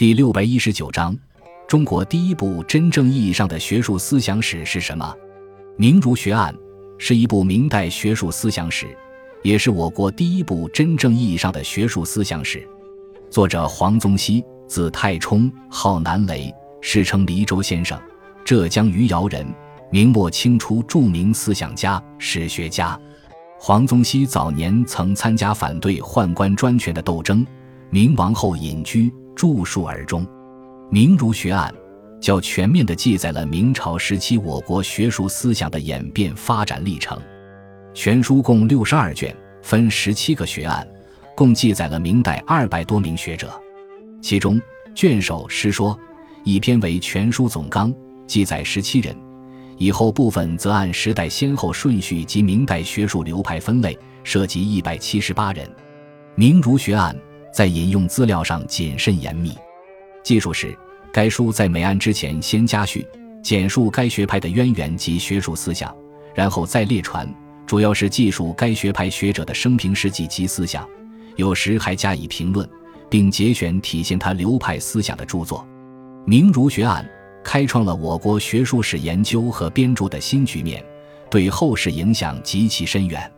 第六百一十九章：中国第一部真正意义上的学术思想史是什么？《明儒学案》是一部明代学术思想史，也是我国第一部真正意义上的学术思想史。作者黄宗羲，字太冲，号南雷，世称黎州先生，浙江余姚人，明末清初著名思想家、史学家。黄宗羲早年曾参加反对宦官专权的斗争，明亡后隐居。著述而终，《明儒学案》较全面地记载了明朝时期我国学术思想的演变发展历程。全书共六十二卷，分十七个学案，共记载了明代二百多名学者。其中，卷首《诗说》一篇为全书总纲，记载十七人；以后部分则按时代先后顺序及明代学术流派分类，涉及一百七十八人。《明儒学案》。在引用资料上谨慎严密。记述是，该书在每案之前先加序，简述该学派的渊源及学术思想，然后再列传，主要是记述该学派学者的生平事迹及思想，有时还加以评论，并节选体现他流派思想的著作。《明儒学案》开创了我国学术史研究和编著的新局面，对后世影响极其深远。